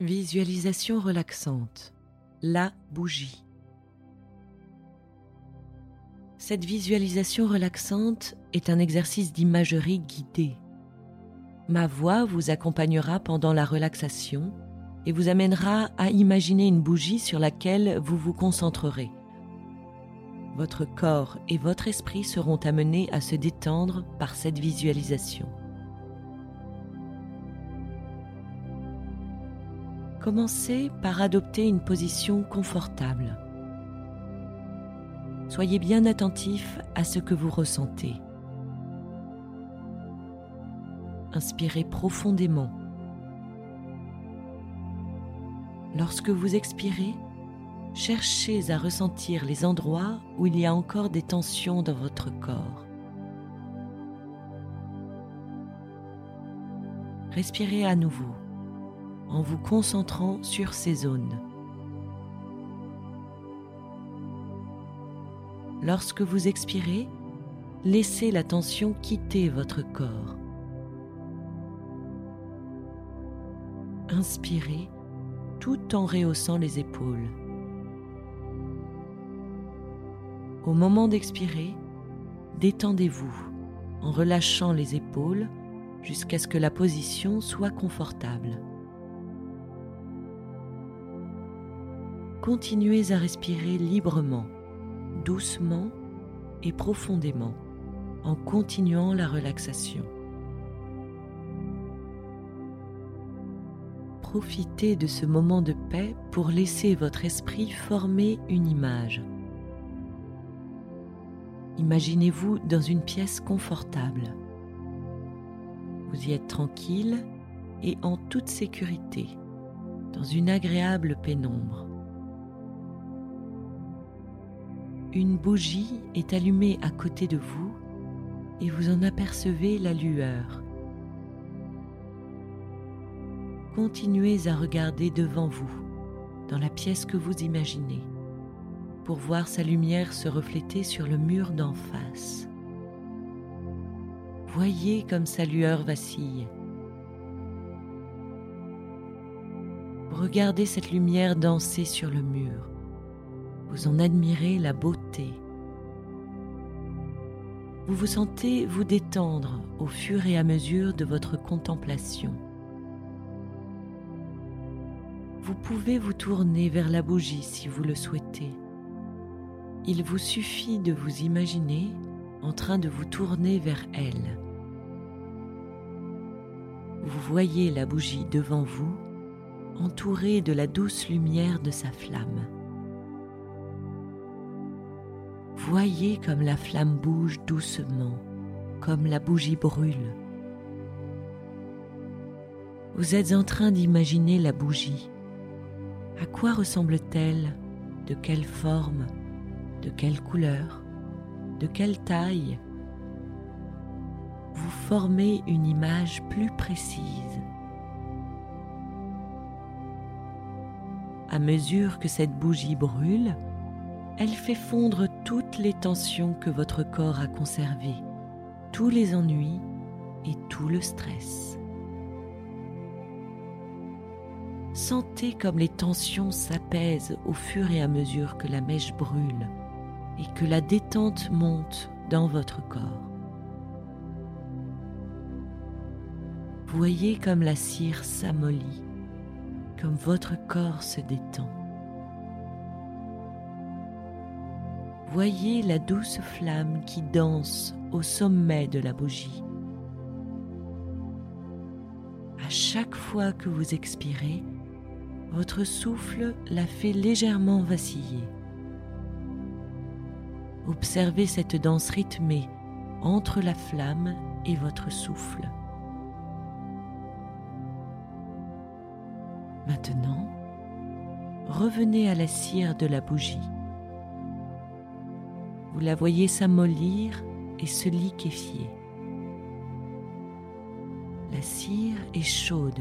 Visualisation relaxante. La bougie. Cette visualisation relaxante est un exercice d'imagerie guidée. Ma voix vous accompagnera pendant la relaxation et vous amènera à imaginer une bougie sur laquelle vous vous concentrerez. Votre corps et votre esprit seront amenés à se détendre par cette visualisation. Commencez par adopter une position confortable. Soyez bien attentif à ce que vous ressentez. Inspirez profondément. Lorsque vous expirez, cherchez à ressentir les endroits où il y a encore des tensions dans votre corps. Respirez à nouveau en vous concentrant sur ces zones. Lorsque vous expirez, laissez la tension quitter votre corps. Inspirez tout en rehaussant les épaules. Au moment d'expirer, détendez-vous en relâchant les épaules jusqu'à ce que la position soit confortable. Continuez à respirer librement, doucement et profondément en continuant la relaxation. Profitez de ce moment de paix pour laisser votre esprit former une image. Imaginez-vous dans une pièce confortable. Vous y êtes tranquille et en toute sécurité, dans une agréable pénombre. Une bougie est allumée à côté de vous et vous en apercevez la lueur. Continuez à regarder devant vous, dans la pièce que vous imaginez, pour voir sa lumière se refléter sur le mur d'en face. Voyez comme sa lueur vacille. Regardez cette lumière danser sur le mur vous en admirez la beauté. Vous vous sentez vous détendre au fur et à mesure de votre contemplation. Vous pouvez vous tourner vers la bougie si vous le souhaitez. Il vous suffit de vous imaginer en train de vous tourner vers elle. Vous voyez la bougie devant vous, entourée de la douce lumière de sa flamme. Voyez comme la flamme bouge doucement, comme la bougie brûle. Vous êtes en train d'imaginer la bougie. À quoi ressemble-t-elle? De quelle forme? De quelle couleur? De quelle taille? Vous formez une image plus précise. À mesure que cette bougie brûle, elle fait fondre toutes les tensions que votre corps a conservées, tous les ennuis et tout le stress. Sentez comme les tensions s'apaisent au fur et à mesure que la mèche brûle et que la détente monte dans votre corps. Voyez comme la cire s'amollit, comme votre corps se détend. Voyez la douce flamme qui danse au sommet de la bougie. À chaque fois que vous expirez, votre souffle la fait légèrement vaciller. Observez cette danse rythmée entre la flamme et votre souffle. Maintenant, revenez à la cire de la bougie. Vous la voyez s'amollir et se liquéfier. La cire est chaude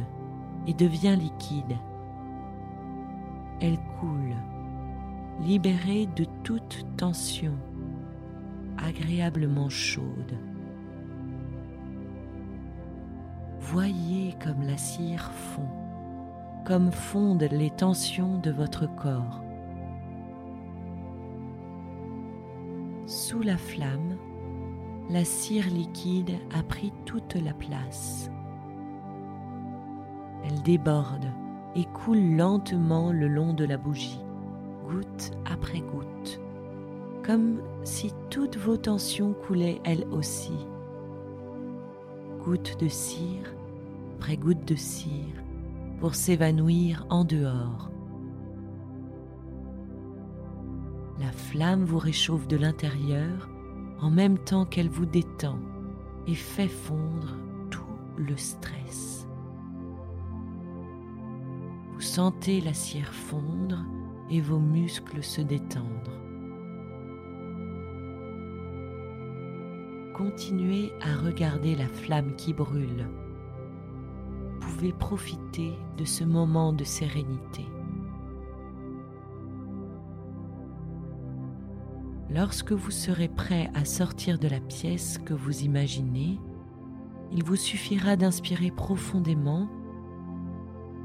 et devient liquide. Elle coule, libérée de toute tension, agréablement chaude. Voyez comme la cire fond, comme fondent les tensions de votre corps. Sous la flamme, la cire liquide a pris toute la place. Elle déborde et coule lentement le long de la bougie, goutte après goutte, comme si toutes vos tensions coulaient elles aussi. Goutte de cire après goutte de cire pour s'évanouir en dehors. La flamme vous réchauffe de l'intérieur en même temps qu'elle vous détend et fait fondre tout le stress. Vous sentez la cire fondre et vos muscles se détendre. Continuez à regarder la flamme qui brûle. Vous pouvez profiter de ce moment de sérénité. Lorsque vous serez prêt à sortir de la pièce que vous imaginez, il vous suffira d'inspirer profondément,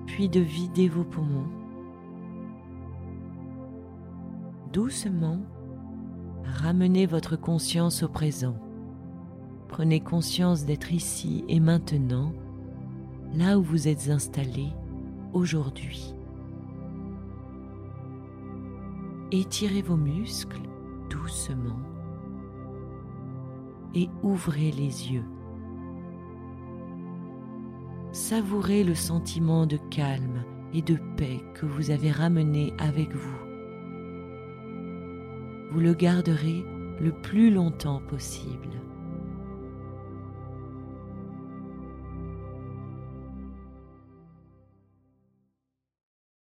puis de vider vos poumons. Doucement, ramenez votre conscience au présent. Prenez conscience d'être ici et maintenant, là où vous êtes installé aujourd'hui. Étirez vos muscles et ouvrez les yeux. Savourez le sentiment de calme et de paix que vous avez ramené avec vous. Vous le garderez le plus longtemps possible.